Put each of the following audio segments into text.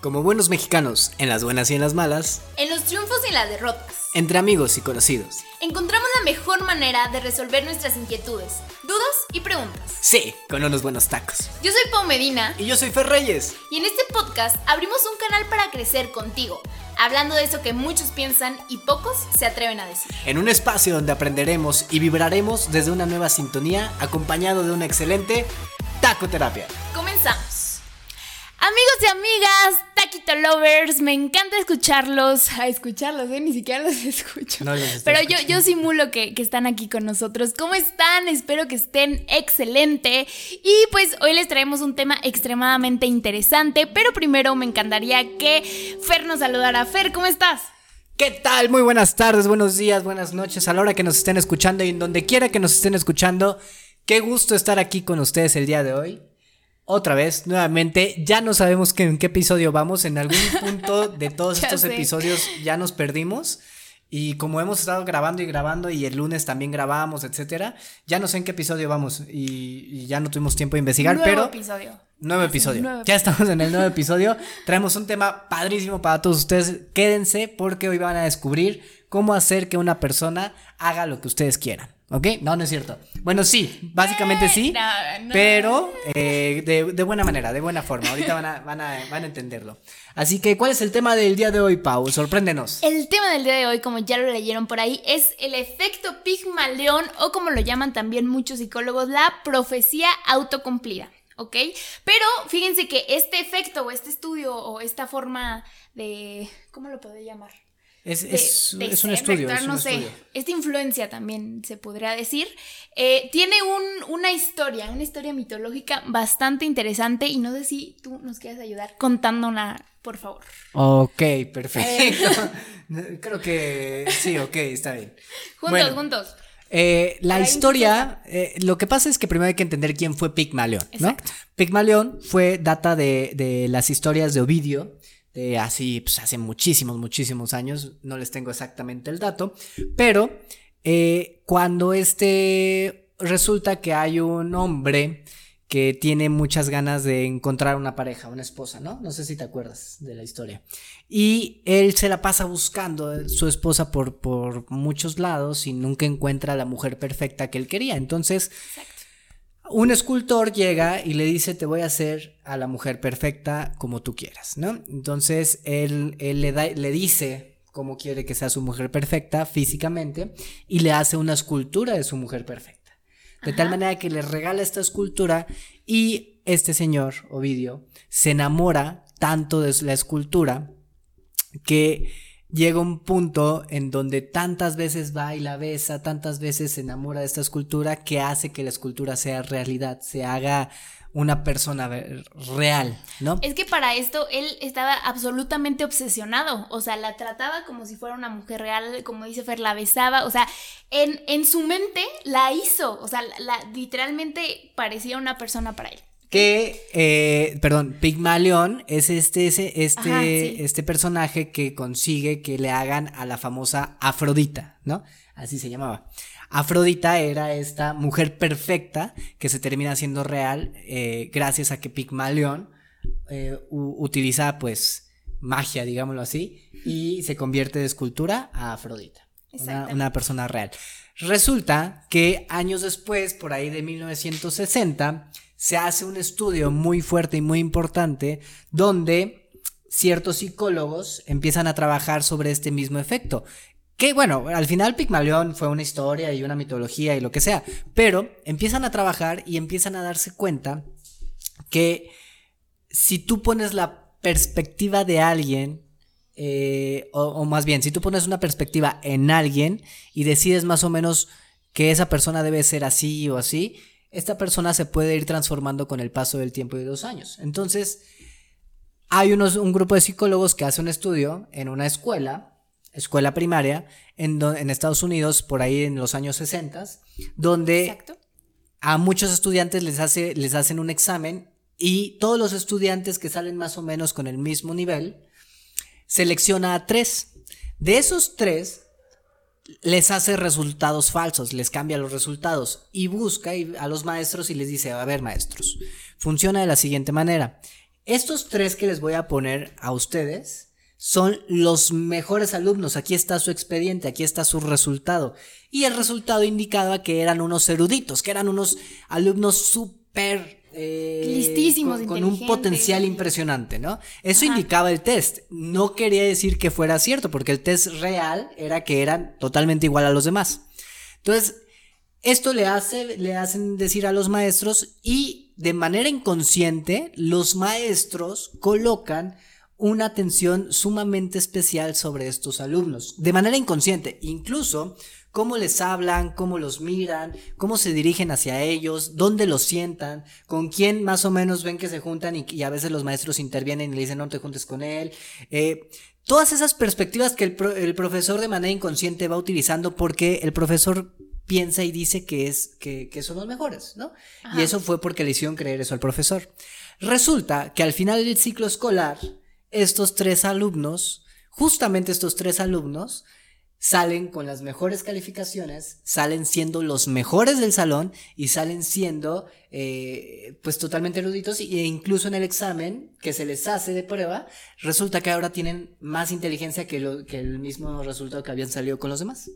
Como buenos mexicanos, en las buenas y en las malas, En los triunfos y las derrotas, entre amigos y conocidos. encontramos la mejor manera de resolver nuestras inquietudes, dudas y preguntas. Sí, con unos buenos tacos. Yo soy Pau Medina Y yo soy Fer Reyes. y en este podcast abrimos un canal para crecer contigo, hablando de eso que muchos piensan y pocos se atreven a decir. En un espacio donde aprenderemos y vibraremos desde una nueva sintonía, acompañado de una excelente tacoterapia. Amigos y amigas, Taquito Lovers, me encanta escucharlos. A escucharlos, ¿eh? Ni siquiera los escucho. No los Pero yo, yo simulo que, que están aquí con nosotros. ¿Cómo están? Espero que estén excelente. Y pues hoy les traemos un tema extremadamente interesante. Pero primero me encantaría que Fer nos saludara. Fer, ¿cómo estás? ¿Qué tal? Muy buenas tardes, buenos días, buenas noches, a la hora que nos estén escuchando y en donde quiera que nos estén escuchando. Qué gusto estar aquí con ustedes el día de hoy. Otra vez, nuevamente, ya no sabemos que- en qué episodio vamos. En algún punto de todos estos sé. episodios ya nos perdimos. Y como hemos estado grabando y grabando y el lunes también grabamos, etcétera, ya no sé en qué episodio vamos y, y ya no tuvimos tiempo de investigar, Nuevo pero episodio. Nuevo episodio. nuevo Ya estamos en el nuevo episodio. Traemos un tema padrísimo para todos ustedes. Quédense porque hoy van a descubrir cómo hacer que una persona haga lo que ustedes quieran. ¿Ok? No, no es cierto. Bueno, sí, básicamente Eh, sí. no, no. Pero eh, de, de buena manera, de buena forma. Ahorita van a, van, a, van a entenderlo. Así que, ¿cuál es el tema del día de hoy, Pau? Sorpréndenos. El tema del día de hoy, como ya lo leyeron por ahí, es el efecto Pigmalión o como lo llaman también muchos psicólogos, la profecía autocumplida. ¿Ok? Pero fíjense que este efecto o este estudio o esta forma de... ¿Cómo lo puedo llamar? Es, de- es, de es un estudio. de actuar, es un no sé, esta influencia también se podría decir, eh, tiene un- una historia, una historia mitológica bastante interesante y no sé si tú nos quieres ayudar contándola, por favor. Ok, perfecto. Creo que sí, ok, está bien. Juntos, Bueno. juntos. Eh, la historia, eh, lo que pasa es que primero hay que entender quién fue Pigmalión, ¿no? Pigmalión fue data de, de las historias de Ovidio, de así, pues hace muchísimos, muchísimos años, no les tengo exactamente el dato, pero eh, cuando este resulta que hay un hombre que tiene muchas ganas de encontrar una pareja, una esposa, ¿no? No sé si te acuerdas de la historia. Y él se la pasa buscando su esposa por, por muchos lados y nunca encuentra a la mujer perfecta que él quería. Entonces, un escultor llega y le dice, te voy a hacer a la mujer perfecta como tú quieras, ¿no? Entonces, él, él le, da, le dice cómo quiere que sea su mujer perfecta físicamente y le hace una escultura de su mujer perfecta. De tal manera que le regala esta escultura y este señor, Ovidio, se enamora tanto de la escultura que llega un punto en donde tantas veces va y la besa, tantas veces se enamora de esta escultura que hace que la escultura sea realidad, se haga una persona real, ¿no? Es que para esto él estaba absolutamente obsesionado, o sea, la trataba como si fuera una mujer real, como dice Fer, la besaba, o sea, en, en su mente la hizo, o sea, literalmente parecía una persona para él. Que, eh, perdón, Pigmalión es este, ese- este, Ajá, sí. este personaje que consigue que le hagan a la famosa Afrodita, ¿no? Así se llamaba. Afrodita era esta mujer perfecta que se termina siendo real eh, gracias a que Pigmalión eh, utiliza pues magia, digámoslo así, y se convierte de escultura a Afrodita. Una persona real. Resulta que años después, por ahí de 1960, se hace un estudio muy fuerte y muy importante donde ciertos psicólogos empiezan a trabajar sobre este mismo efecto. Que bueno, al final Pigmalión fue una historia y una mitología y lo que sea, pero empiezan a trabajar y empiezan a darse cuenta que si tú pones la perspectiva de alguien, eh, o, o más bien, si tú pones una perspectiva en alguien y decides más o menos que esa persona debe ser así o así, esta persona se puede ir transformando con el paso del tiempo y de los años. Entonces, hay unos, un grupo de psicólogos que hace un estudio en una escuela, escuela primaria, en, en Estados Unidos, por ahí en los años 60, donde Exacto. a muchos estudiantes les, hace, les hacen un examen y todos los estudiantes que salen más o menos con el mismo nivel, selecciona a tres. De esos tres, les hace resultados falsos, les cambia los resultados y busca a los maestros y les dice, a ver maestros, funciona de la siguiente manera. Estos tres que les voy a poner a ustedes son los mejores alumnos. Aquí está su expediente, aquí está su resultado. Y el resultado indicaba que eran unos eruditos, que eran unos alumnos súper eh, Listísimos, con, con un potencial impresionante, ¿no? Eso indicaba el test. No quería decir que fuera cierto, porque el test real era que eran totalmente igual a los demás. Entonces, esto le hace, le hacen decir a los maestros y de manera inconsciente los maestros colocan una atención sumamente especial sobre estos alumnos. De manera inconsciente, incluso cómo les hablan, cómo los miran, cómo se dirigen hacia ellos, dónde los sientan, con quién más o menos ven que se juntan y, y a veces los maestros intervienen y le dicen no te juntes con él. Eh, todas esas perspectivas que el, pro- el profesor de manera inconsciente va utilizando porque el profesor piensa y dice que es que, que son los mejores, ¿no? Y eso fue porque le hicieron creer eso al profesor. Resulta que al final del ciclo escolar, estos tres alumnos, justamente estos tres alumnos, salen con las mejores calificaciones, salen siendo los mejores del salón y salen siendo eh, pues totalmente eruditos e incluso en el examen que se les hace de prueba, resulta que ahora tienen más inteligencia que, lo, que el mismo resultado que habían salido con los demás.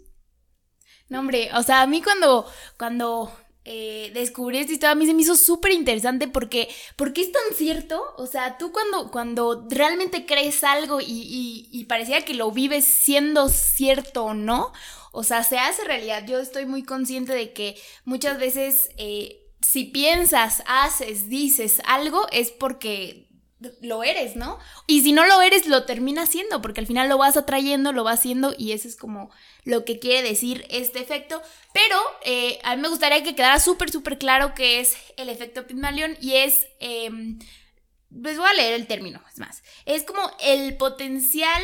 No, hombre, o sea, a mí cuando, cuando eh, descubrí esta historia, a mí se me hizo súper interesante porque, porque es tan cierto, o sea, tú cuando, cuando realmente crees algo y, y, y parecía que lo vives siendo cierto o no, o sea, se hace realidad. Yo estoy muy consciente de que muchas veces eh, si piensas, haces, dices algo es porque lo eres, ¿no? Y si no lo eres, lo terminas siendo, porque al final lo vas atrayendo, lo vas haciendo, y eso es como lo que quiere decir este efecto. Pero eh, a mí me gustaría que quedara súper, súper claro que es el efecto Pygmalion y es. Les voy a leer el término, es más. Es como el potencial,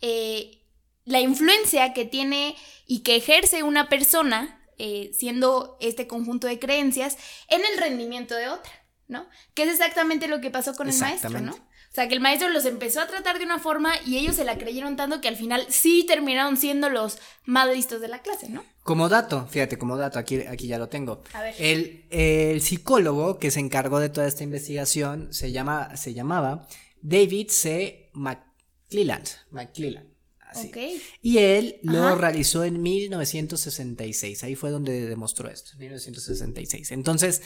eh, la influencia que tiene y que ejerce una persona, eh, siendo este conjunto de creencias, en el rendimiento de otra. ¿No? Que es exactamente lo que pasó con el maestro, ¿no? O sea, que el maestro los empezó a tratar de una forma y ellos se la creyeron tanto que al final sí terminaron siendo los más listos de la clase, ¿no? Como dato, fíjate, como dato, aquí, aquí ya lo tengo. A ver. El, el psicólogo que se encargó de toda esta investigación se, llama, se llamaba David C. McClelland. McClelland. Así. Y él lo Ajá. realizó en 1966. Ahí fue donde demostró esto, 1966. Entonces,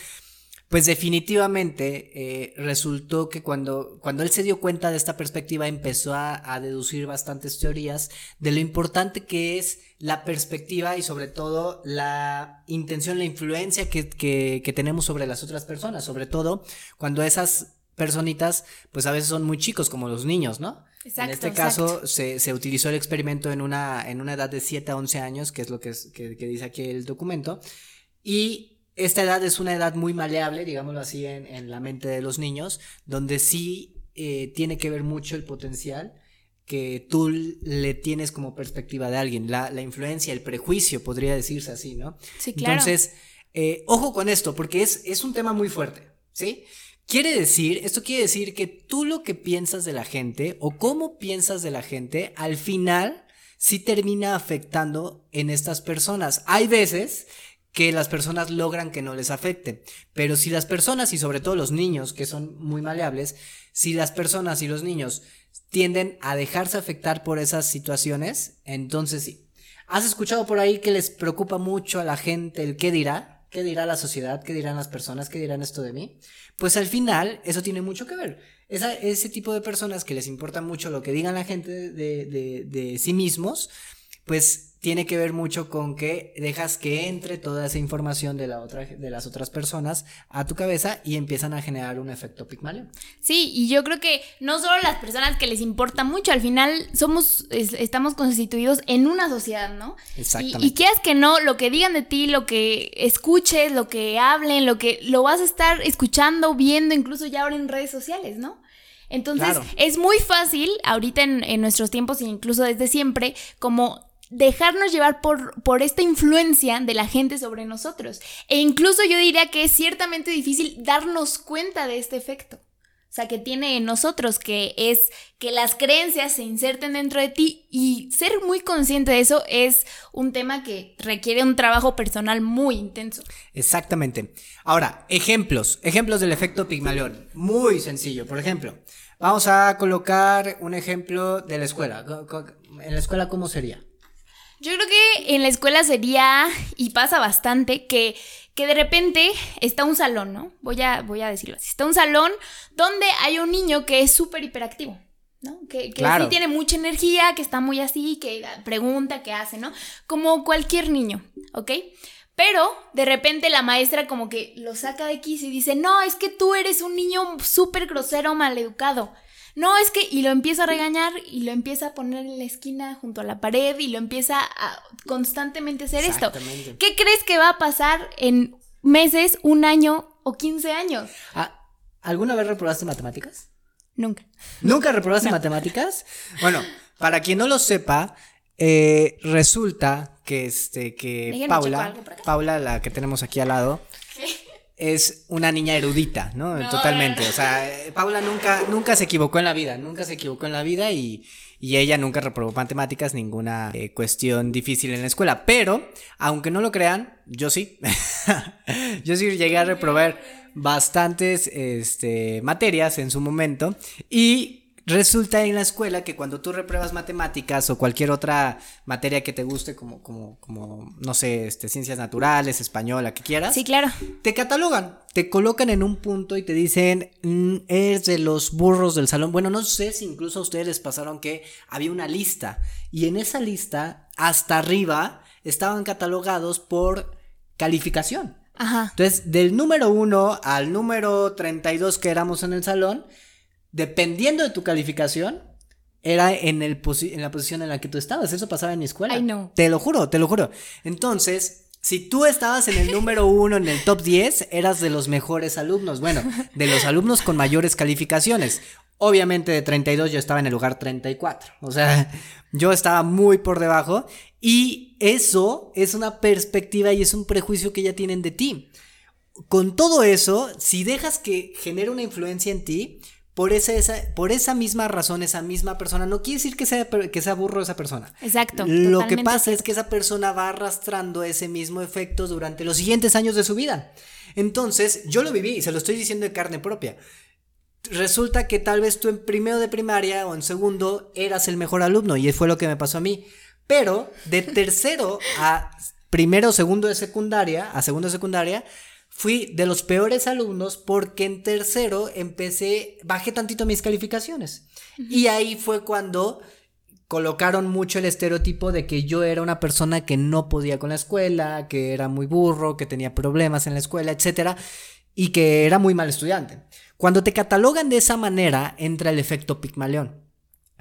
pues definitivamente eh, resultó que cuando, cuando él se dio cuenta de esta perspectiva empezó a, a deducir bastantes teorías de lo importante que es la perspectiva y sobre todo la intención, la influencia que, que, que tenemos sobre las otras personas, sobre todo cuando esas personitas pues a veces son muy chicos como los niños, ¿no? Exacto, en este caso se, se, utilizó el experimento en una, en una edad de 7 a 11 años, que es lo que, es, que, que dice aquí el documento, y esta edad es una edad muy maleable, digámoslo así, en, en la mente de los niños, donde sí eh, tiene que ver mucho el potencial que tú le tienes como perspectiva de alguien, la, la influencia, el prejuicio, podría decirse así, ¿no? Sí, claro. Entonces, eh, ojo con esto, porque es, es un tema muy fuerte, ¿sí? Quiere decir, esto quiere decir que tú lo que piensas de la gente o cómo piensas de la gente, al final sí termina afectando en estas personas. Hay veces que las personas logran que no les afecte. Pero si las personas, y sobre todo los niños, que son muy maleables, si las personas y los niños tienden a dejarse afectar por esas situaciones, entonces sí. ¿Has escuchado por ahí que les preocupa mucho a la gente el qué dirá? ¿Qué dirá la sociedad? ¿Qué dirán las personas? ¿Qué dirán esto de mí? Pues al final eso tiene mucho que ver. Esa, ese tipo de personas que les importa mucho lo que digan la gente de, de, de sí mismos, pues tiene que ver mucho con que dejas que entre toda esa información de, la otra, de las otras personas a tu cabeza y empiezan a generar un efecto Pigmalion. Sí, y yo creo que no solo las personas que les importa mucho, al final somos, es, estamos constituidos en una sociedad, ¿no? Exactamente. Y, y quieras que no, lo que digan de ti, lo que escuches, lo que hablen, lo que lo vas a estar escuchando, viendo, incluso ya ahora en redes sociales, ¿no? Entonces, Claro. es muy fácil, ahorita en, en nuestros tiempos e incluso desde siempre, como dejarnos llevar por, por esta influencia de la gente sobre nosotros. E incluso yo diría que es ciertamente difícil darnos cuenta de este efecto. sea, que tiene en nosotros, que es que las creencias se inserten dentro de ti y ser muy consciente de eso es un tema que requiere un trabajo personal muy intenso. Exactamente. Ahora, ejemplos, ejemplos del efecto Pigmalión. Muy sencillo, por ejemplo. Vamos a colocar un ejemplo de la escuela. En la escuela, ¿cómo sería? Yo creo que en la escuela sería, y pasa bastante, que que de repente está un salón, ¿no? Voy a, voy a decirlo así. Está un salón donde hay un niño que es súper hiperactivo, ¿no? Que, que sí tiene mucha energía, que está muy así, que pregunta, que hace, ¿no? Como cualquier niño, ¿ok? Pero de repente la maestra como que lo saca de aquí y dice, no, es que tú eres un niño súper grosero, maleducado. No, es que, y lo empieza a regañar y lo empieza a poner en la esquina junto a la pared y lo empieza a constantemente hacer esto. ¿Qué crees que va a pasar en meses, un año o 15 años? Ah, ¿Alguna vez reprobaste matemáticas? Nunca. ¿Nunca reprobaste matemáticas? Bueno, para quien no lo sepa, eh, resulta que este que Paula, Paula, la que tenemos aquí al lado, es una niña erudita, ¿no? Totalmente. O sea, Paula nunca, nunca se equivocó en la vida, nunca se equivocó en la vida y, y ella nunca reprobó matemáticas, ninguna eh, cuestión difícil en la escuela. Pero, aunque no lo crean, yo sí. yo sí llegué a reprobar bastantes este, materias en su momento y Resulta en la escuela que cuando tú repruebas matemáticas o cualquier otra materia que te guste, como, como, como, no sé, este, ciencias naturales, española, que quieras. Sí, claro. Te catalogan, te colocan en un punto y te dicen, mm, eres de los burros del salón. Bueno, no sé si incluso a ustedes les pasaron que había una lista. Y en esa lista, hasta arriba, estaban catalogados por calificación. Ajá. Entonces, del número uno al número 32 que éramos en el salón, dependiendo de tu calificación, era en, el en la posición en la que tú estabas. Eso pasaba en mi escuela. Ay, no. Te lo juro, te lo juro. Entonces, si tú estabas en el número uno, en el top 10, eras de los mejores alumnos. Bueno, de los alumnos con mayores calificaciones. Obviamente de 32 yo estaba en el lugar 34. O sea, yo estaba muy por debajo. Y eso es una perspectiva y es un prejuicio que ya tienen de ti. Con todo eso, si dejas que genere una influencia en ti, por esa, por esa misma razón, esa misma persona, no quiere decir que sea, que sea burro esa persona. Exacto. Lo que pasa es que esa persona va arrastrando ese mismo efecto durante los siguientes años de su vida. Entonces, yo lo viví y se lo estoy diciendo de carne propia. Resulta que tal vez tú en primero de primaria o en segundo eras el mejor alumno y fue lo que me pasó a mí. Pero de tercero a primero o segundo de secundaria, a segundo de secundaria, fui de los peores alumnos porque en tercero empecé, bajé tantito mis calificaciones. Y ahí fue cuando colocaron mucho el estereotipo de que yo era una persona que no podía con la escuela, que era muy burro, que tenía problemas en la escuela, etcétera, y que era muy mal estudiante. Cuando te catalogan de esa manera, entra el efecto Pigmalión.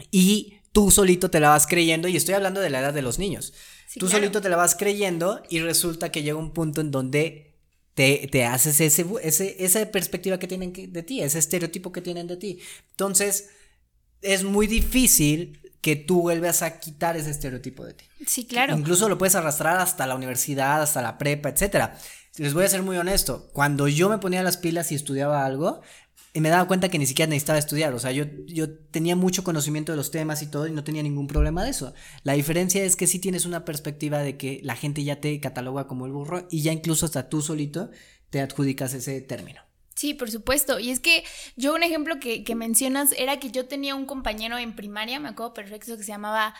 Y tú solito te la vas creyendo, y estoy hablando de la edad de los niños. tú solito te la vas creyendo y resulta que llega un punto en donde te, haces ese, esa perspectiva que tienen de ti, ese estereotipo que tienen de ti. Entonces, es muy difícil que tú vuelvas a quitar ese estereotipo de ti. Sí, claro. Incluso lo puedes arrastrar hasta la universidad, hasta la prepa, etcétera. Les voy a ser muy honesto, cuando yo me ponía las pilas y estudiaba algo, y me daba cuenta que ni siquiera necesitaba estudiar. O sea, yo, yo tenía mucho conocimiento de los temas y todo y no tenía ningún problema de eso. La diferencia es que sí tienes una perspectiva de que la gente ya te cataloga como el burro y ya incluso hasta tú solito te adjudicas ese término. Sí, por supuesto. Y es que yo un ejemplo que, que mencionas era que yo tenía un compañero en primaria, me acuerdo perfecto, que se llamaba...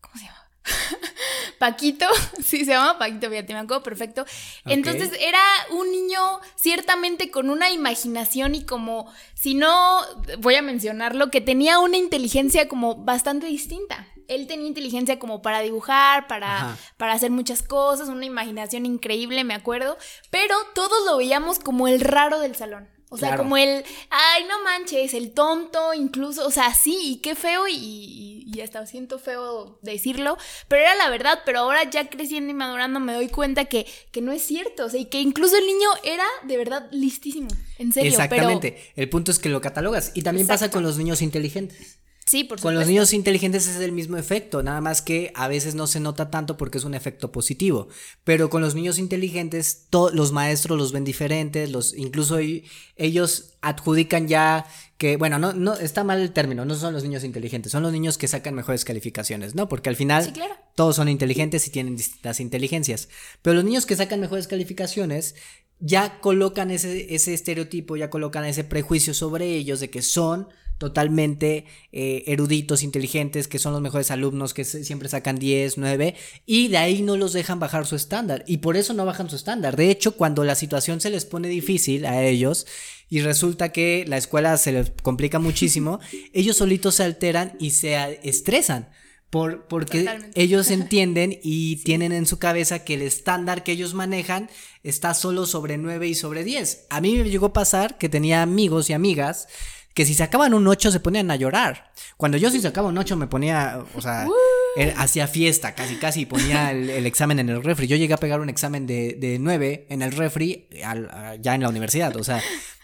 ¿Cómo se llama? Paquito, sí, se llama Paquito, fíjate, me acuerdo perfecto. Entonces era un niño ciertamente con una imaginación y como, si no, voy a mencionarlo, que tenía una inteligencia como bastante distinta. Él tenía inteligencia como para dibujar, para, para hacer muchas cosas, una imaginación increíble, me acuerdo, pero todos lo veíamos como el raro del salón. O sea, como el, ay, no manches, el tonto, incluso, o sea, sí, y qué feo, y, y, hasta siento feo decirlo, pero era la verdad, pero ahora ya creciendo y madurando me doy cuenta que, que no es cierto, o sea, y que incluso el niño era de verdad listísimo, en serio. Exactamente, el punto es que lo catalogas, y también pasa con los niños inteligentes. Sí, por Con los niños inteligentes es el mismo efecto, nada más que a veces no se nota tanto porque es un efecto positivo. Pero con los niños inteligentes, los maestros los ven diferentes, los, incluso ellos adjudican ya que, bueno, no, no, está mal el término, no son los niños inteligentes, son los niños que sacan mejores calificaciones, ¿no? Porque al final todos son inteligentes y tienen distintas inteligencias. Pero los niños que sacan mejores calificaciones ya colocan ese, ese estereotipo, ya colocan ese prejuicio sobre ellos de que son totalmente eh, eruditos, inteligentes, que son los mejores alumnos, que siempre sacan 10, 9, y de ahí no los dejan bajar su estándar. Y por eso no bajan su estándar. De hecho, cuando la situación se les pone difícil a ellos y resulta que la escuela se les complica muchísimo, ellos solitos se alteran y se estresan. Por, porque ellos entienden y tienen en su cabeza que el estándar que ellos manejan está solo sobre 9 y sobre 10. A mí me llegó a pasar que tenía amigos y amigas que si sacaban un 8 se ponían a llorar. Cuando yo si sacaba un 8 me ponía, o sea, hacía fiesta, casi casi, ponía el, examen en el refri. Yo llegué a pegar un examen de, de 9 en el refri ya en la universidad, o sea,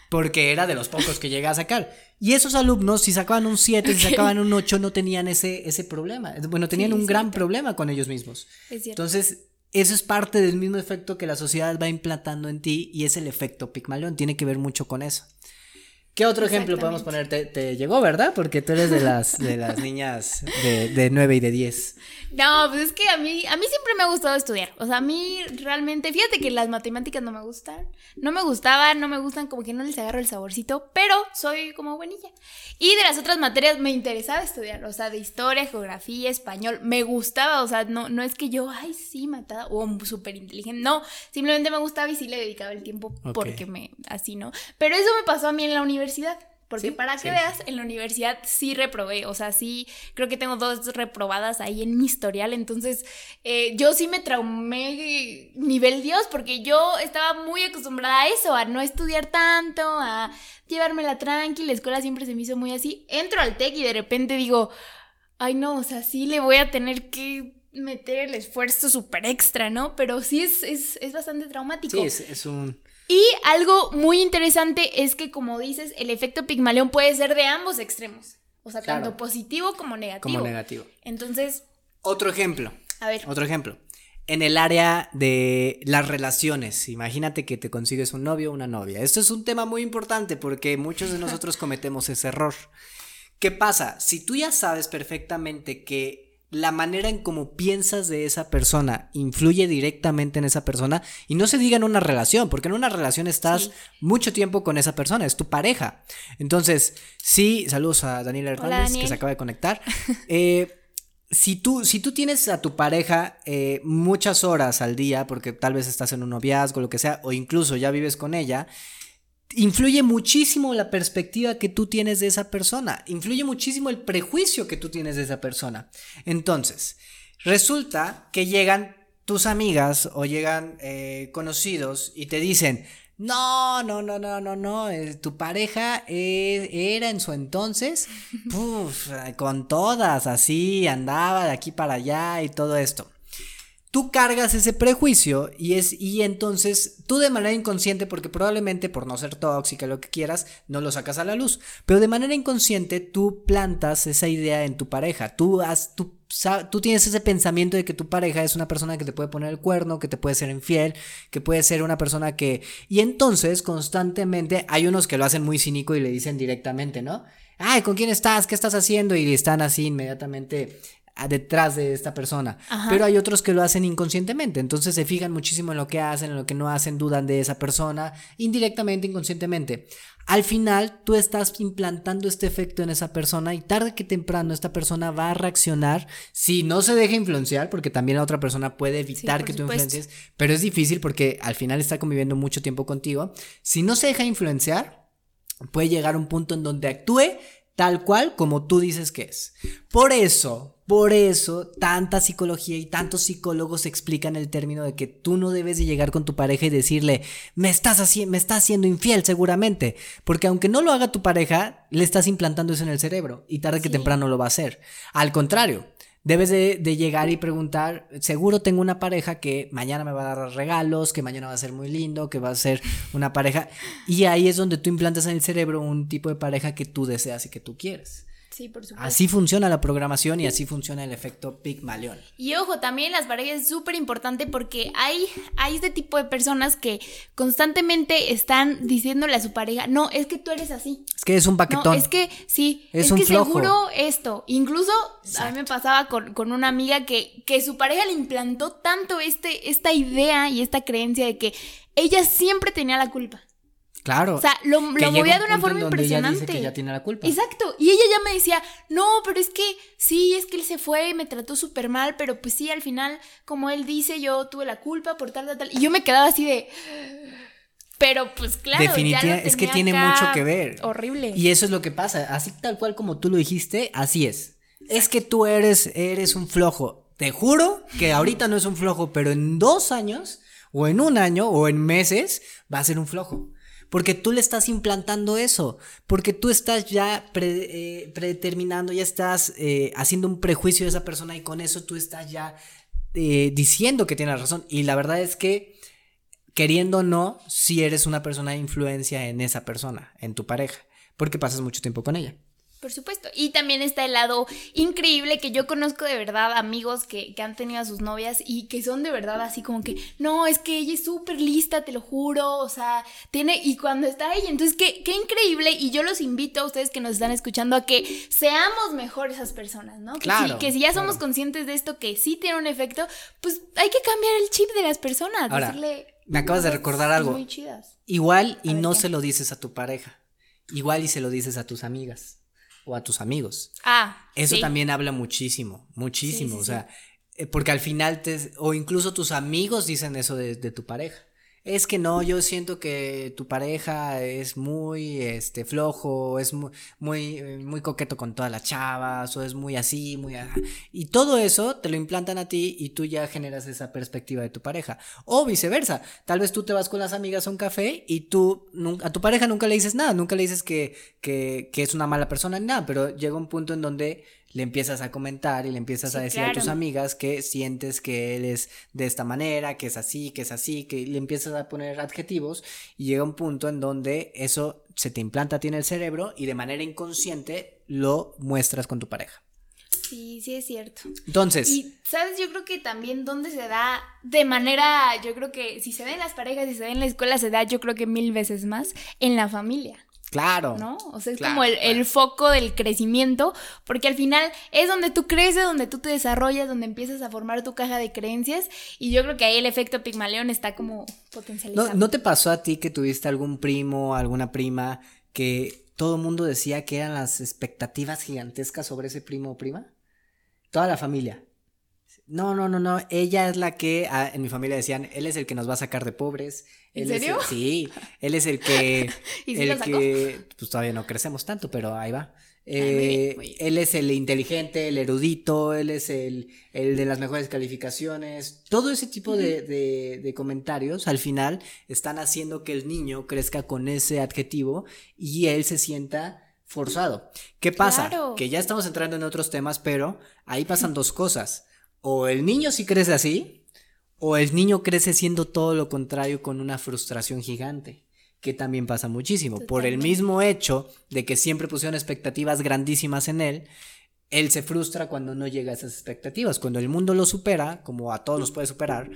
porque era de los pocos que llegué a sacar. Y esos alumnos, si sacaban un 7, si sacaban un 8, no tenían ese, ese problema. Bueno, tenían un gran problema con ellos mismos. Entonces, eso es parte del mismo efecto que la sociedad va implantando en ti y es el efecto Pigmalión. Tiene que ver mucho con eso. ¿Qué otro ejemplo podemos poner? Te, llegó, ¿verdad? Porque tú eres de las, de las niñas de, de 9 y de 10. No, pues es que a mí, a mí siempre me ha gustado estudiar. O sea, a mí realmente, fíjate que las matemáticas no me gustan. No me gustaban, no me gustan, como que no les agarro el saborcito, pero soy como buenilla. Y de las otras materias me interesaba estudiar. O sea, de historia, geografía, español, me gustaba. O sea, no, no es que yo, ay, sí, matada o súper inteligente. No, simplemente me gustaba y sí le dedicaba el tiempo porque me, así, ¿no? Pero eso me pasó a mí en la universidad universidad. Porque para que veas, en la universidad sí reprobé, o sea, sí, creo que tengo dos reprobadas ahí en mi historial, entonces eh, yo sí me traumé nivel Dios, porque yo estaba muy acostumbrada a eso, a no estudiar tanto, a llevármela tranqui, la escuela siempre se me hizo muy así. Entro al TEC y de repente digo, ay no, o sea, sí le voy a tener que meter el esfuerzo súper extra, ¿no? Pero sí es, es, es bastante traumático. Sí, es, es un y algo muy interesante es que, como dices, el efecto Pigmalión puede ser de ambos extremos. O sea, tanto positivo como negativo. Como negativo. Entonces. Otro ejemplo. A ver. Otro ejemplo. En el área de las relaciones, imagínate que te consigues un novio o una novia. Esto es un tema muy importante porque muchos de nosotros cometemos ese error. ¿Qué pasa? Si tú ya sabes perfectamente que la manera en cómo piensas de esa persona influye directamente en esa persona y no se diga en una relación, porque en una relación estás mucho tiempo con esa persona, es tu pareja. Entonces, sí, saludos a Daniel Hernández que se acaba de conectar. Eh, si tú, si tú tienes a tu pareja eh, muchas horas al día, porque tal vez estás en un noviazgo, lo que sea, o incluso ya vives con ella, influye muchísimo la perspectiva que tú tienes de esa persona, influye muchísimo el prejuicio que tú tienes de esa persona. Entonces, resulta que llegan tus amigas o llegan eh, conocidos y te dicen, no, no, no, no, no, no, eh, tu pareja eh, era en su entonces, con todas, así, andaba de aquí para allá y todo esto tú cargas ese prejuicio y es y entonces tú de manera inconsciente porque probablemente por no ser tóxica lo que quieras no lo sacas a la luz. Pero de manera inconsciente tú plantas esa idea en tu pareja. Tú has tú, tú tienes ese pensamiento de que tu pareja es una persona que te puede poner el cuerno que te puede ser infiel que puede ser una persona que y entonces constantemente hay unos que lo hacen muy cínico y le dicen directamente no ay con quién estás qué estás haciendo y están así inmediatamente detrás de esta persona. Pero hay otros que lo hacen inconscientemente. Entonces se fijan muchísimo en lo que hacen, en lo que no hacen, dudan de esa persona, indirectamente, inconscientemente. Al final, tú estás implantando este efecto en esa persona y tarde que temprano esta persona va a reaccionar si no se deja influenciar, porque también la otra persona puede evitar que tú influencies, pero es difícil porque al final está conviviendo mucho tiempo contigo. Si no se deja influenciar, puede llegar a un punto en donde actúe tal cual como tú dices que es. Por eso, por eso, tanta psicología y tantos psicólogos explican el término de que tú no debes de llegar con tu pareja y decirle, me estás, haciendo, me estás haciendo infiel seguramente, porque aunque no lo haga tu pareja, le estás implantando eso en el cerebro y tarde que temprano lo va a hacer. Al contrario, debes de, llegar y preguntar, seguro tengo una pareja que mañana me va a dar regalos, que mañana va a ser muy lindo, que va a ser una pareja, y ahí es donde tú implantas en el cerebro un tipo de pareja que tú deseas y que tú quieres. Sí, por supuesto. Así funciona la programación y así funciona el efecto Pygmalion. Y ojo, también las parejas es súper importante porque hay, hay este tipo de personas que constantemente están diciéndole a su pareja, no, es que tú eres así. Es que es un paquetón. No, es que sí, Es es, un que flojo. seguro esto. Incluso a mí me pasaba con, con una amiga que, que su pareja le implantó tanto este, esta idea y esta creencia de que ella siempre tenía la culpa. Claro. O sea, lo, movía de una forma donde ella impresionante. dice que ella tiene la culpa. Exacto. Y ella ya me decía, no, pero es que sí, es que él se fue y me trató súper mal, pero pues sí, al final, como él dice, yo tuve la culpa por tal, tal, tal. Y yo me quedaba así de. Pero pues claro, Definitiva- ya es que tiene mucho que ver. Horrible. Y eso es lo que pasa. Así tal cual como tú lo dijiste, así es. Es que tú eres, eres un flojo. Te juro que ahorita no es un flojo, pero en dos años, o en un año, o en meses, va a ser un flojo. Porque tú le estás implantando eso. Porque tú estás ya pre- eh, predeterminando, ya estás eh, haciendo un prejuicio de esa persona y con eso tú estás ya eh, diciendo que tienes razón. Y la verdad es que, queriendo o no, si eres una persona de influencia en esa persona, en tu pareja. Porque pasas mucho tiempo con ella. Por supuesto. Y también está el lado increíble que yo conozco de verdad amigos que, que han tenido a sus novias y que son de verdad así como que, no, es que ella es súper lista, te lo juro, o sea, tiene, y cuando está ahí, entonces qué, qué increíble y yo los invito a ustedes que nos están escuchando a que seamos mejor esas personas, ¿no? Que, Claro, si, que si ya somos claro. conscientes de esto, que sí tiene un efecto, pues hay que cambiar el chip de las personas, Ahora, decirle me acabas de recordar algo. Muy chidas. Igual y no ¿qué? se lo dices a tu pareja. Igual y se lo dices a tus amigas o a tus amigos. Ah, Eso sí. también habla muchísimo, muchísimo. Sí, sí, o sea, eh, porque al final te, o incluso tus amigos dicen eso de, de tu pareja. Es que no, yo siento que tu pareja es muy este flojo, es muy muy, eh, muy coqueto con todas las chavas, o es muy así, muy a- y todo eso te lo implantan a ti y tú ya generas esa perspectiva de tu pareja. O viceversa, tal vez tú te vas con las amigas a un café y tú a tu pareja nunca le dices nada, nunca le dices que, que, que es una mala persona ni nada, pero llega un punto en donde le empiezas a comentar y le empiezas Sí, a decir a tus amigas que sientes que él es de esta manera, que es así, que es así, que le empiezas a poner adjetivos y llega un punto en donde eso se te implanta a ti en el cerebro y de manera inconsciente lo muestras con tu pareja. Sí, sí es cierto. Entonces, Y, ¿sabes? Yo creo que también donde se da de manera, yo creo que si se da en las parejas, si se da en la escuela, se da yo creo que mil veces más en la familia, claro. ¿no? O sea, es Claro, como el, claro. el foco del crecimiento, porque al final es donde tú creces, donde tú te desarrollas, donde empiezas a formar tu caja de creencias, y yo creo que ahí el efecto Pigmalión está como potencializado. ¿No, ¿No te pasó a ti que tuviste algún primo, alguna prima que todo el mundo decía que eran las expectativas gigantescas sobre ese primo o prima? Toda la familia. No, no, no, no. Ella es la que, ah, en mi familia decían, él es el que nos va a sacar de pobres. ¿En Él es serio? el- sí, él es el que, ¿Y el que, pues todavía no crecemos tanto, pero ahí va. muy bien, Eh, muy bien. Él es el inteligente, el erudito, él es el, el de las mejores calificaciones. Todo ese tipo de, de- de comentarios al final están haciendo que el niño crezca con ese adjetivo y él se sienta forzado. ¿Qué pasa? Claro. Que ya estamos entrando en otros temas, pero ahí pasan dos cosas. O el niño sí crece así, o el niño crece siendo todo lo contrario con una frustración gigante, que también pasa muchísimo. Por el mismo hecho de que siempre pusieron expectativas grandísimas en él, él se frustra cuando no llega a esas expectativas. Cuando el mundo lo supera, como a todos los puede superar,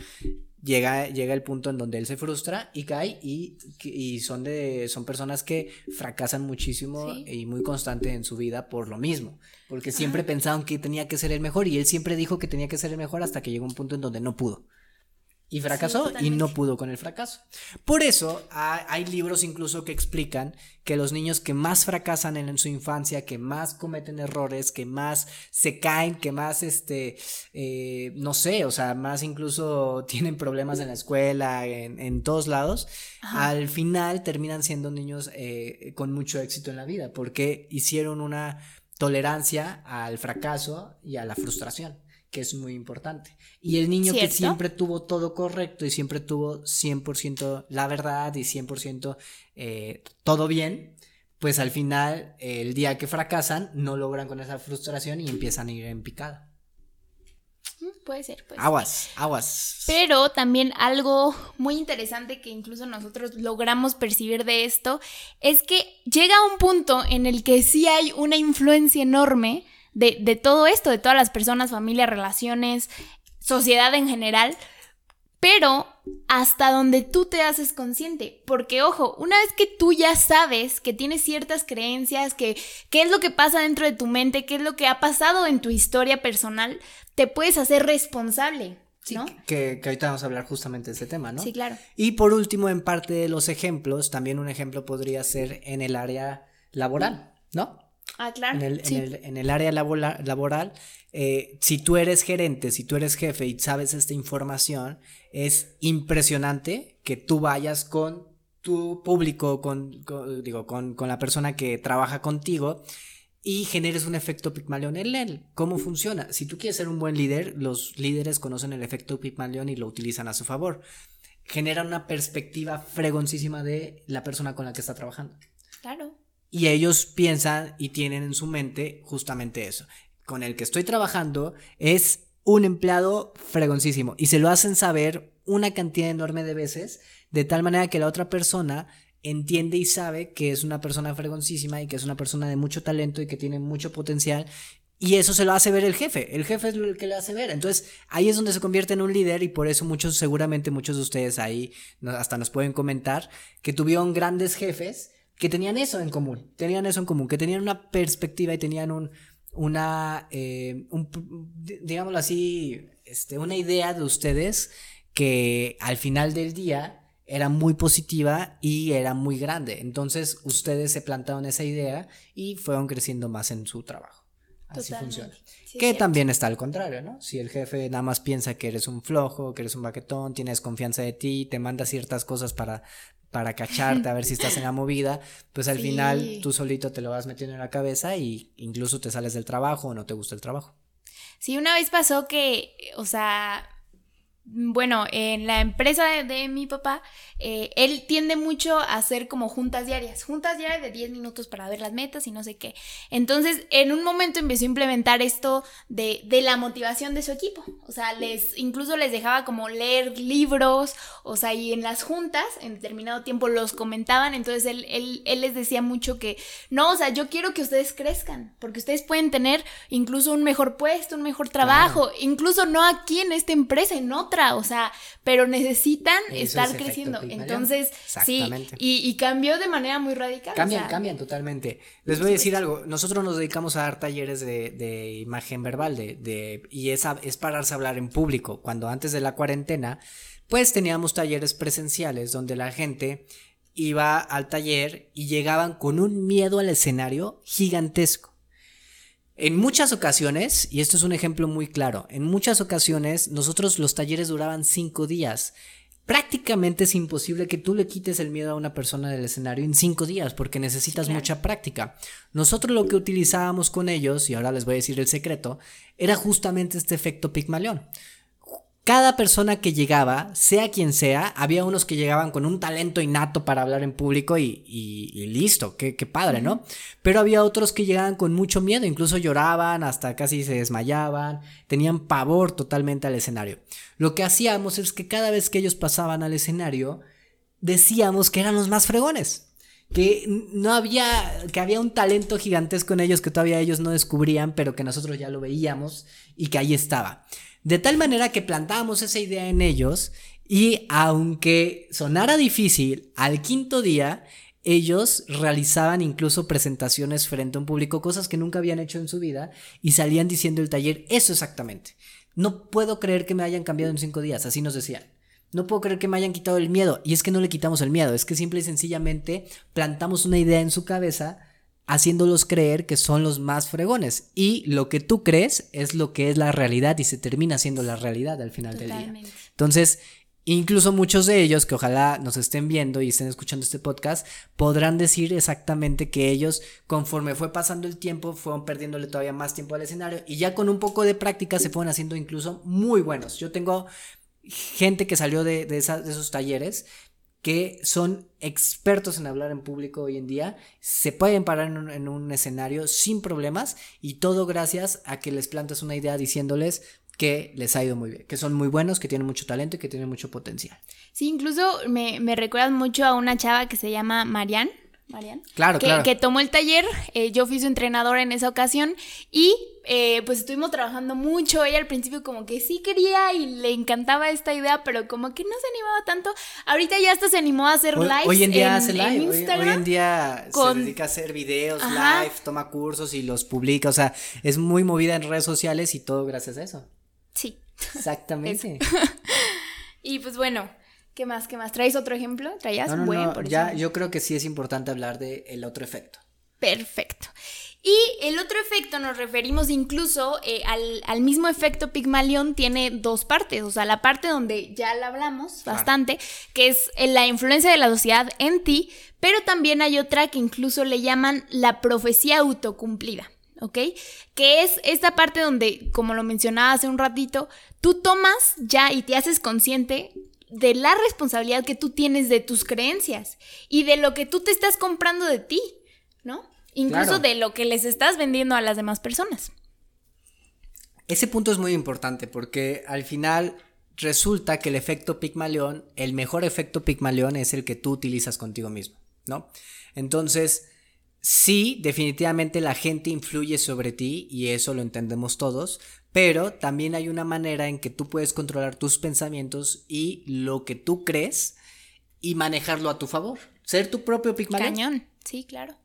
llega, llega el punto en donde él se frustra y cae y, y son, de, son personas que fracasan muchísimo Sí. y muy constante en su vida por lo mismo. Porque siempre pensaron que tenía que ser el mejor y él siempre dijo que tenía que ser el mejor hasta que llegó un punto en donde no pudo. Y fracasó y no pudo con el fracaso. Por eso ha- hay libros incluso que explican que los niños que más fracasan en, en su infancia, que más cometen errores, que más se caen, que más, este, eh, no sé, o sea, más incluso tienen problemas en la escuela, en, en todos lados, Ajá. al final terminan siendo niños eh, con mucho éxito en la vida, porque hicieron una tolerancia al fracaso y a la frustración, que es muy importante. Y el niño que siempre tuvo todo correcto y siempre tuvo 100% la verdad y 100% eh, todo bien, pues al final, el día que fracasan, no logran con esa frustración y empiezan a ir en picada. Puede ser. Aguas, aguas. Pero también algo muy interesante que incluso nosotros logramos percibir de esto es que llega un punto en el que sí hay una influencia enorme de, de todo esto, de todas las personas, familias, relaciones, sociedad en general, pero hasta donde tú te haces consciente. Porque, ojo, una vez que tú ya sabes que tienes ciertas creencias, que qué es lo que pasa dentro de tu mente, qué es lo que ha pasado en tu historia personal, te puedes hacer responsable. ¿no? que, que, ahorita vamos a hablar justamente de este tema, ¿no? Sí, claro. Y por último, en parte de los ejemplos, también un ejemplo podría ser en el área laboral, ¿no? Ah, claro. En el, en el, en el área laboral, laboral eh, si tú eres gerente, si tú eres jefe y sabes esta información, es impresionante que tú vayas con tu público, con, con digo, con, con, la persona que trabaja contigo y generes un efecto Pygmalion en él. ¿Cómo funciona? Si tú quieres ser un buen líder, los líderes conocen el efecto Pygmalion y lo utilizan a su favor. Genera una perspectiva fregoncísima de la persona con la que está trabajando. Claro. Y ellos piensan y tienen en su mente justamente eso con el que estoy trabajando es un empleado fregoncísimo y se lo hacen saber una cantidad enorme de veces de tal manera que la otra persona entiende y sabe que es una persona fregoncísima y que es una persona de mucho talento y que tiene mucho potencial y eso se lo hace ver el jefe, el jefe es el que le hace ver. Entonces ahí es donde se convierte en un líder y por eso muchos, seguramente muchos de ustedes ahí hasta nos pueden comentar que tuvieron grandes jefes que tenían eso en común, tenían eso en común, que tenían una perspectiva y tenían un, una, eh, digámoslo así, este, una idea de ustedes que al final del día era muy positiva y era muy grande. Entonces ustedes se plantaron esa idea y fueron creciendo más en su trabajo. Así funciona. que también está al contrario, ¿no? Si el jefe nada más piensa que eres un flojo, que eres un baquetón, tienes confianza de ti, te manda ciertas cosas para para cacharte a ver si estás en la movida, pues al final tú solito te lo vas metiendo en la cabeza y incluso te sales del trabajo o no te gusta el trabajo. Sí, una vez pasó que, o sea, bueno, en la empresa de, mi papá, eh, él tiende mucho a hacer como juntas diarias, juntas diarias de 10 minutos para ver las metas y no sé qué. Entonces, en un momento empezó a implementar esto de, de, la motivación de su equipo. O sea, les, incluso les dejaba como leer libros, o sea, y en las juntas, en determinado tiempo, los comentaban. Entonces, él, él, él les decía mucho que, no, o sea, yo quiero que ustedes crezcan, porque ustedes pueden tener incluso un mejor puesto, un mejor trabajo, incluso no aquí en esta empresa, en otra o sea, pero necesitan estar creciendo. Entonces, sí, y, cambió de manera muy radical. Cambian, cambian totalmente. Les voy a decir algo, nosotros nos dedicamos a dar talleres de, imagen verbal, de, y es, es pararse a hablar en público. Cuando antes de la cuarentena, pues teníamos talleres presenciales donde la gente iba al taller y llegaban con un miedo al escenario gigantesco. En muchas ocasiones, y esto es un ejemplo muy claro, en muchas ocasiones nosotros los talleres duraban cinco días. Prácticamente es imposible que tú le quites el miedo a una persona del escenario en cinco días porque necesitas mucha práctica. Nosotros lo que utilizábamos con ellos, y ahora les voy a decir el secreto, era justamente este efecto Pigmalión cada persona que llegaba, sea quien sea, había unos que llegaban con un talento innato para hablar en público y, listo, qué, padre, ¿no? Pero había otros que llegaban con mucho miedo, incluso lloraban, hasta casi se desmayaban, tenían pavor totalmente al escenario. Lo que hacíamos es que cada vez que ellos pasaban al escenario, decíamos que eran los más fregones que no había, que había un talento gigantesco en ellos que todavía ellos no descubrían, pero que nosotros ya lo veíamos y que ahí estaba. De tal manera que plantábamos esa idea en ellos y aunque sonara difícil, al quinto día ellos realizaban incluso presentaciones frente a un público, cosas que nunca habían hecho en su vida, y salían diciendo el taller eso exactamente. No puedo creer que me hayan cambiado en cinco días, así nos decían. No puedo creer que me hayan quitado el miedo. Y es que no le quitamos el miedo, es que simple y sencillamente plantamos una idea en su cabeza haciéndolos creer que son los más fregones. Y lo que tú crees es lo que es la realidad y se termina siendo la realidad al final del día. Entonces, incluso muchos de ellos que ojalá nos estén viendo y estén escuchando este podcast, podrán decir exactamente que ellos, conforme fue pasando el tiempo, fueron perdiéndole todavía más tiempo al escenario y ya con un poco de práctica se fueron haciendo incluso muy buenos. Yo tengo gente que salió de, de esos talleres que son expertos en hablar en público hoy en día, se pueden parar en un, escenario sin problemas y todo gracias a que les plantas una idea diciéndoles que les ha ido muy bien, que son muy buenos, que tienen mucho talento y que tienen mucho potencial. Sí, incluso me, me recuerdas mucho a una chava que se llama Marianne. Marian. Claro, que, claro. que tomó el taller, eh, yo fui su entrenadora en esa ocasión y eh, pues estuvimos trabajando mucho, ella al principio como que sí quería y le encantaba esta idea, pero como que no se animaba tanto. Ahorita ya hasta se animó a hacer Hoy, lives hoy en día en, hace en live, hoy- hoy, Instagram. en día con- se dedica a hacer videos Ajá. live, toma cursos y los publica, o sea, es muy movida en redes sociales y todo gracias a eso. Sí. Exactamente. Y pues bueno, ¿qué más? ¿Qué más? ¿Traes otro ejemplo? ¿Traías No, un no, buen, no, por ya yo creo que sí es importante hablar del el otro efecto. Perfecto. Y el otro efecto nos referimos incluso eh, al, al mismo efecto Pigmalión, tiene dos partes, o sea, la parte donde ya la hablamos Claro. bastante, que es eh, la influencia de la sociedad en ti, pero también hay otra que incluso le llaman la profecía autocumplida. ¿Ok? Que es esta parte donde, como lo mencionaba hace un ratito, tú tomas ya y te haces consciente de la responsabilidad que tú tienes de tus creencias y de lo que tú te estás comprando de ti, ¿no? Incluso Claro. de lo que les estás vendiendo a las demás personas. Ese punto es muy importante porque al final resulta que el efecto Pigmalión, el mejor efecto Pigmalión es el que tú utilizas contigo mismo, ¿no? Entonces, sí, definitivamente la gente influye sobre ti y eso lo entendemos todos, pero también hay una manera en que tú puedes controlar tus pensamientos y lo que tú crees y manejarlo a tu favor. Ser tu propio Pigmalión, Cañón, sí, claro.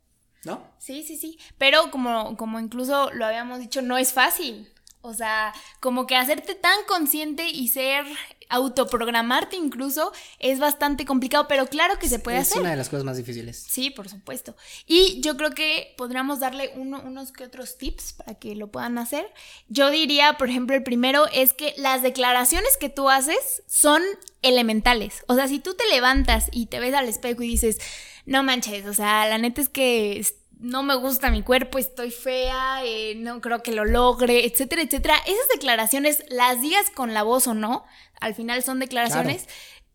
¿no? Sí, sí, sí. Pero como, como incluso lo habíamos dicho, no es fácil. O sea, como que hacerte tan consciente y ser autoprogramarte incluso es bastante complicado, pero claro que se puede es hacer. una de las cosas más difíciles. Sí, por supuesto. Y yo creo que podríamos darle uno- unos que otros tips para que lo puedan hacer. Yo diría, por ejemplo, el primero es que las declaraciones que tú haces son elementales. O sea, si tú te levantas y te ves al espejo y dices, no manches, o sea, la neta es que es- no me gusta mi cuerpo, estoy fea, eh, no creo que lo logre, etcétera, etcétera. Esas declaraciones, las digas con la voz o no, al final son declaraciones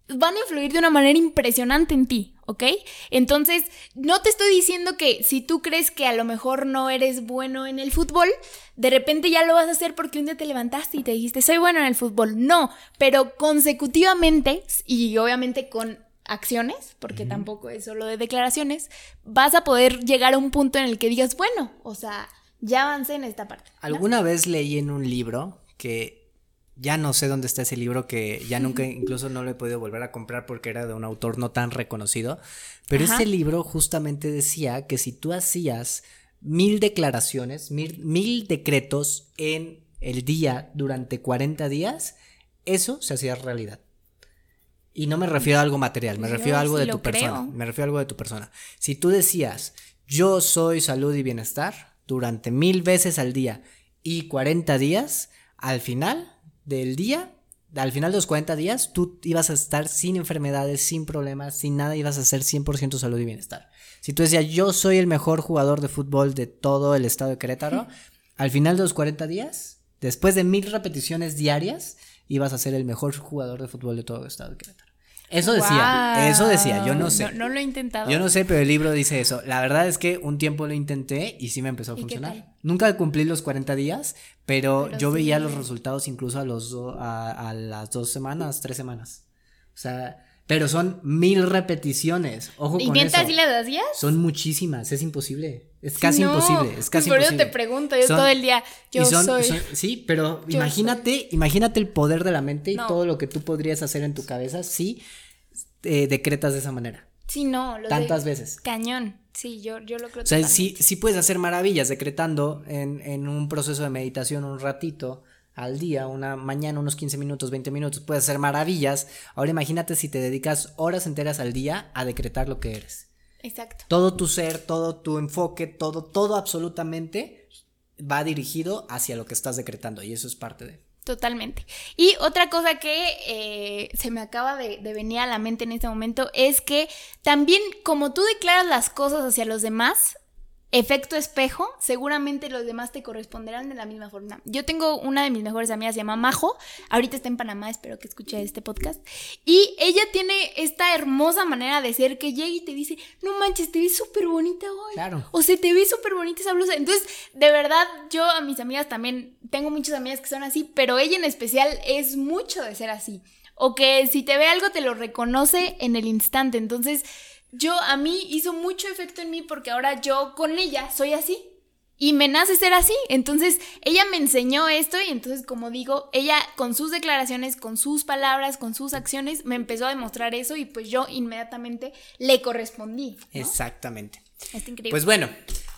van a influir de una manera impresionante en ti, ¿ok? Entonces, no te estoy diciendo que si tú crees que a lo mejor no eres bueno en el fútbol, de repente ya lo vas a hacer porque un día te levantaste y te dijiste, soy bueno en el fútbol. No, pero consecutivamente y obviamente con acciones, porque tampoco es solo de declaraciones, vas a poder llegar a un punto en el que digas, bueno, o sea, ya avancé en esta parte. ¿no? Alguna vez leí en un libro que ya no sé dónde está ese libro que ya nunca incluso no lo he podido volver a comprar porque era de un autor no tan reconocido, pero Ajá. este libro justamente decía que si tú hacías mil declaraciones, mil, mil decretos en el día durante 40 días, eso se hacía realidad. Y no me refiero a algo material, me Yo refiero a algo de tu persona. creo. Me refiero a algo de tu persona. Si tú decías, yo soy salud y bienestar durante mil veces al día y 40 días, al final del día, al final de los 40 días, tú ibas a estar sin enfermedades, sin problemas, sin nada, ibas a ser 100% salud y bienestar. Si tú decías, yo soy el mejor jugador de fútbol de todo el estado de Querétaro, al final de los 40 días, después de mil repeticiones diarias, ibas a ser el mejor jugador de fútbol de todo el estado de Querétaro. Eso decía, eso decía, yo no sé. No, no lo he intentado. Yo no sé, pero el libro dice eso. La verdad es que un tiempo lo intenté y sí me empezó a ¿Y qué funcionar. Nunca cumplí los 40 días, pero, Pero yo veía los resultados incluso a, los a, a las dos semanas, tres semanas. O sea, pero son mil repeticiones. Ojo ¿Y con neta eso. sí las hacías? Son muchísimas, es imposible. Es casi no. imposible, es casi Por eso imposible. te pregunto, yo Son- todo el día, yo son- soy. son- sí, pero imagínate, imagínate el poder de la mente y No. todo lo que tú podrías hacer en tu cabeza si eh, decretas de esa manera. Sí, no, lo Tantas de- veces. Cañón. Sí, yo, yo lo creo O sea, sí, sí puedes hacer maravillas decretando en, en un proceso de meditación un ratito al día, una mañana, unos 15 minutos, 20 minutos, puedes hacer maravillas. Ahora imagínate si te dedicas horas enteras al día a decretar lo que eres. Exacto. Todo tu ser, todo tu enfoque, todo, todo absolutamente va dirigido hacia lo que estás decretando y eso es parte de... Totalmente. Y otra cosa que eh, se me acaba de, de venir a la mente en este momento es que también como tú declaras las cosas hacia los demás, efecto espejo, seguramente los demás te corresponderán de la misma forma. Yo tengo una de mis mejores amigas, se llama Majo, ahorita está en Panamá, espero que escuche este podcast, y ella tiene esta hermosa manera de ser que llega y te dice, no manches, te ves súper bonita hoy. Claro. O se te ve súper bonita esa blusa. Entonces, de verdad, yo a mis amigas también, tengo muchas amigas que son así, pero ella en especial es mucho de ser así. O que si te ve algo te lo reconoce en el instante. Entonces, yo a mí hizo mucho efecto en mí porque ahora yo con ella soy así y me nace ser así. Entonces ella me enseñó esto y entonces como digo, ella con sus declaraciones, con sus palabras, con sus acciones me empezó a demostrar eso y pues yo inmediatamente le correspondí. Exactamente. Está increíble. Pues bueno,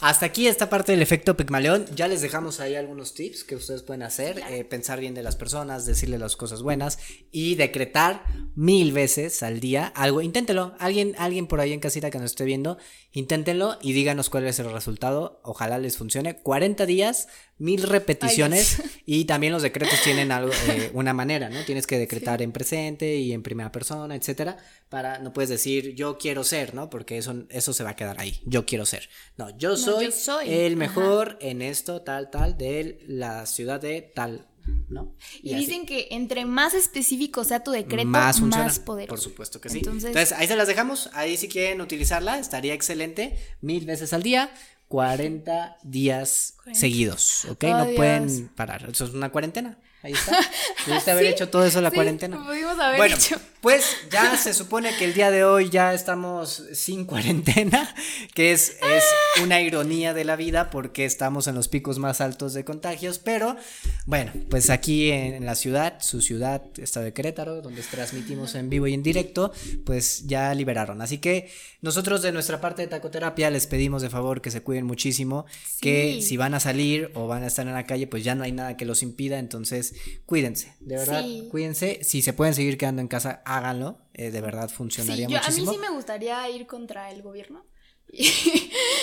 hasta aquí esta parte del efecto Pigmaleón. Ya les dejamos ahí algunos tips que ustedes pueden hacer. eh, pensar bien de las personas, decirle las cosas buenas y decretar mil veces al día algo. Inténtelo. Alguien, alguien por ahí en casita que nos esté viendo, inténtenlo y díganos cuál es el resultado. Ojalá les funcione. 40 días, mil repeticiones y también los decretos tienen algo, eh, una manera, ¿no? Tienes que decretar en presente y en primera persona, etcétera. Para, no puedes decir yo quiero ser, ¿no? Porque eso, eso se va a quedar ahí. Yo quiero ser. No, yo soy, yo soy. el Ajá. mejor en esto, tal, tal, de la ciudad de tal, ¿no? y dicen que entre más específico sea tu decreto, más, más, poderoso. Por supuesto que sí. Entonces, Entonces, ahí se las dejamos. Ahí si quieren utilizarla, estaría excelente. Mil veces al día, 40 días 40. seguidos. ¿Ok? Oh, no Dios. pueden parar. Eso es una cuarentena. Ahí está. Pudiste haber hecho todo eso en la sí, cuarentena. pudimos haber bueno, hecho. Pues ya se supone que el día de hoy ya estamos sin cuarentena, que es, es una ironía de la vida porque estamos en los picos más altos de contagios, pero bueno, pues aquí en, en la ciudad, su ciudad, estado de Querétaro, donde transmitimos en vivo y en directo, pues ya liberaron. Así que nosotros de nuestra parte de tacoterapia les pedimos de favor que se cuiden muchísimo, que si van a salir o van a estar en la calle, pues ya no hay nada que los impida, entonces cuídense, de verdad, Sí. cuídense. Si se pueden seguir quedando en casa, háganlo, eh, de verdad Sí, funcionaría yo, a mí muchísimo. sí me gustaría ir contra el gobierno.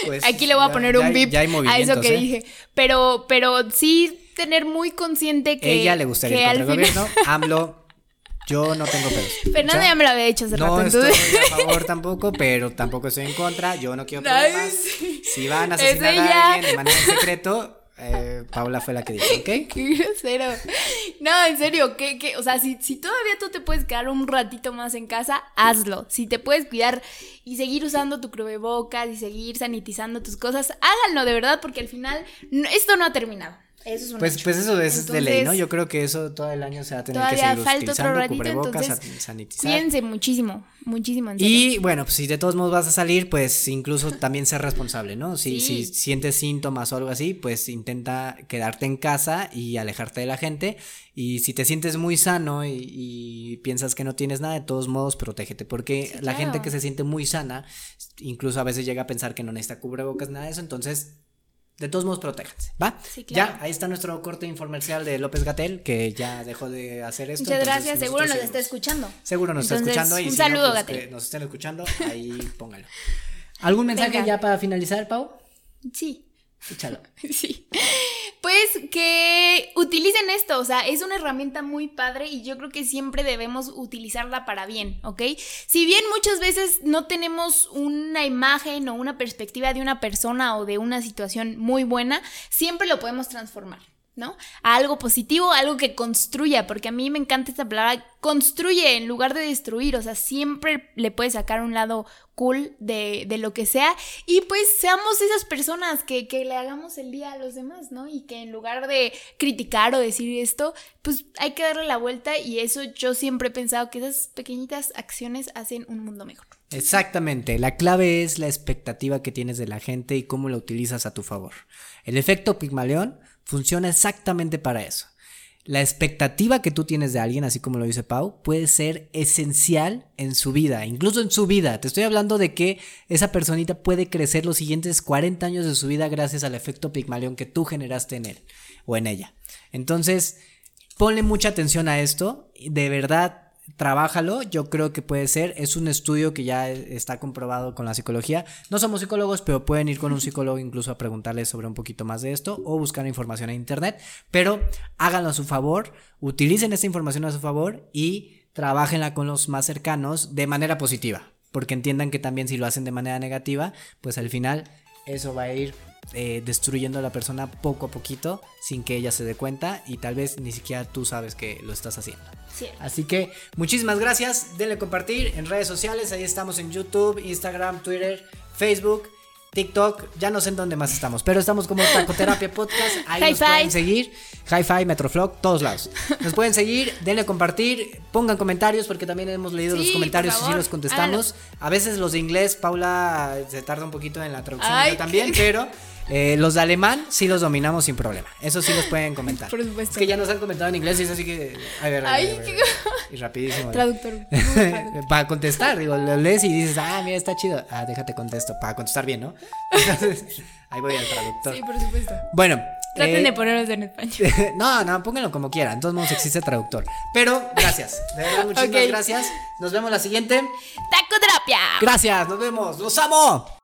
Pues, Aquí le voy a ya- poner ya un bip a eso que ¿eh? dije. Pero, pero sí tener muy consciente que. Ella le gustaría ir contra el gobierno, AMLO, yo no tengo pedos. Fernanda O sea, ya me lo había dicho hace No rato, estoy entonces. a favor tampoco, pero tampoco estoy en contra. Yo no quiero problemas. sí. Si van a Es asesinar a alguien de manera secreto, eh, Paula fue la que dijo, ¿ok? Qué grosero. No, en serio, que, que, o sea, si, si todavía tú te puedes quedar un ratito más en casa, hazlo. Si te puedes cuidar y seguir usando tu cubrebocas y seguir sanitizando tus cosas, háganlo de verdad, porque al final esto no ha terminado. Eso es un Pues, hecho. pues eso es de ley, ¿no? Entonces, Yo creo que eso todo el año se va a tener que seguir falta otro utilizando, ratito, cubrebocas, entonces san- sanitizar. cuídense muchísimo, muchísimo. En serio. Y bueno, pues si de todos modos vas a salir, pues incluso también ser responsable, ¿no? Si, Sí. si sientes síntomas o algo así, pues intenta quedarte en casa y alejarte de la gente. Y si te sientes muy sano y, y piensas que no tienes nada, de todos modos, protégete. Porque Sí, la gente que se siente muy sana, incluso a veces llega a pensar que no necesita cubrebocas, nada de eso. Entonces, de todos modos, protéjanse, ¿va? Sí, claro. Ya, ahí está nuestro corte infomercial de López Gatel, que ya dejó de hacer esto. Muchas entonces gracias, seguro nos está escuchando. Seguro nos está escuchando. Y un si saludo, no, pues, Gatel. nos estén escuchando, ahí póngalo. ¿Algún mensaje Venga. ya para finalizar, Pau? Sí. Échalo. Sí. Pues que utilicen esto, o sea, es una herramienta muy padre y yo creo que siempre debemos utilizarla para bien, ¿ok? Si bien muchas veces no tenemos una imagen o una perspectiva de una persona o de una situación muy buena, siempre lo podemos transformar. ¿No? A algo positivo, algo que construya, porque a mí me encanta esta palabra, construye en lugar de destruir, o sea, siempre le puedes sacar un lado cool de, de lo que sea y pues seamos esas personas que, que le hagamos el día a los demás, ¿no? Y que en lugar de criticar o decir esto, pues hay que darle la vuelta y eso yo siempre he pensado que esas pequeñitas acciones hacen un mundo mejor. Exactamente, la clave es la expectativa que tienes de la gente y cómo la utilizas a tu favor. El efecto Pigmaleón funciona exactamente para eso. La expectativa que tú tienes de alguien, así como lo dice Pau, puede ser esencial en su vida, incluso en su vida. Te estoy hablando de que esa personita puede crecer los siguientes 40 años de su vida gracias al efecto Pigmalión que tú generaste en él o en ella. Entonces, ponle mucha atención a esto, de verdad, trabájalo, yo creo que puede ser, es un estudio que ya está comprobado con la psicología. No somos psicólogos, pero pueden ir con un psicólogo incluso a preguntarles sobre un poquito más de esto o buscar información en internet, pero háganlo a su favor, utilicen esta información a su favor y trabajenla con los más cercanos de manera positiva, porque entiendan que también si lo hacen de manera negativa, pues al final eso va a ir eh, destruyendo a la persona poco a poquito sin que ella se dé cuenta y tal vez ni siquiera tú sabes que lo estás haciendo. Así que muchísimas gracias, denle compartir en redes sociales, ahí estamos en YouTube, Instagram, Twitter, Facebook. TikTok, ya no sé en dónde más estamos, pero estamos como Tacoterapia Podcast, ahí nos pueden seguir, Hi-Fi, Metroflog, todos lados. Nos pueden seguir, denle compartir, pongan comentarios porque también hemos leído Sí, los comentarios y sí los contestamos. A veces los de inglés, Paula se tarda un poquito en la traducción Ay, también, pero eh, los de alemán sí los dominamos sin problema. Eso sí los pueden comentar. Por supuesto. Es que ya nos han comentado en inglés y es así que... A ver, a ver, Ay, a ver, a qué- ver. Y rapidísimo. Traductor. para contestar, digo, lo lees y dices, ah, mira, está chido. Ah, déjate contesto, para contestar bien, ¿no? Entonces, ahí voy al traductor. Sí, por supuesto. Bueno. Traten eh, de ponerlos en español. no, no, pónganlo como quieran. En todos modos existe traductor. Pero, gracias. De verdad, muchísimas gracias. Nos vemos la siguiente. Tacoterapia. Gracias, nos vemos. ¡Los amo!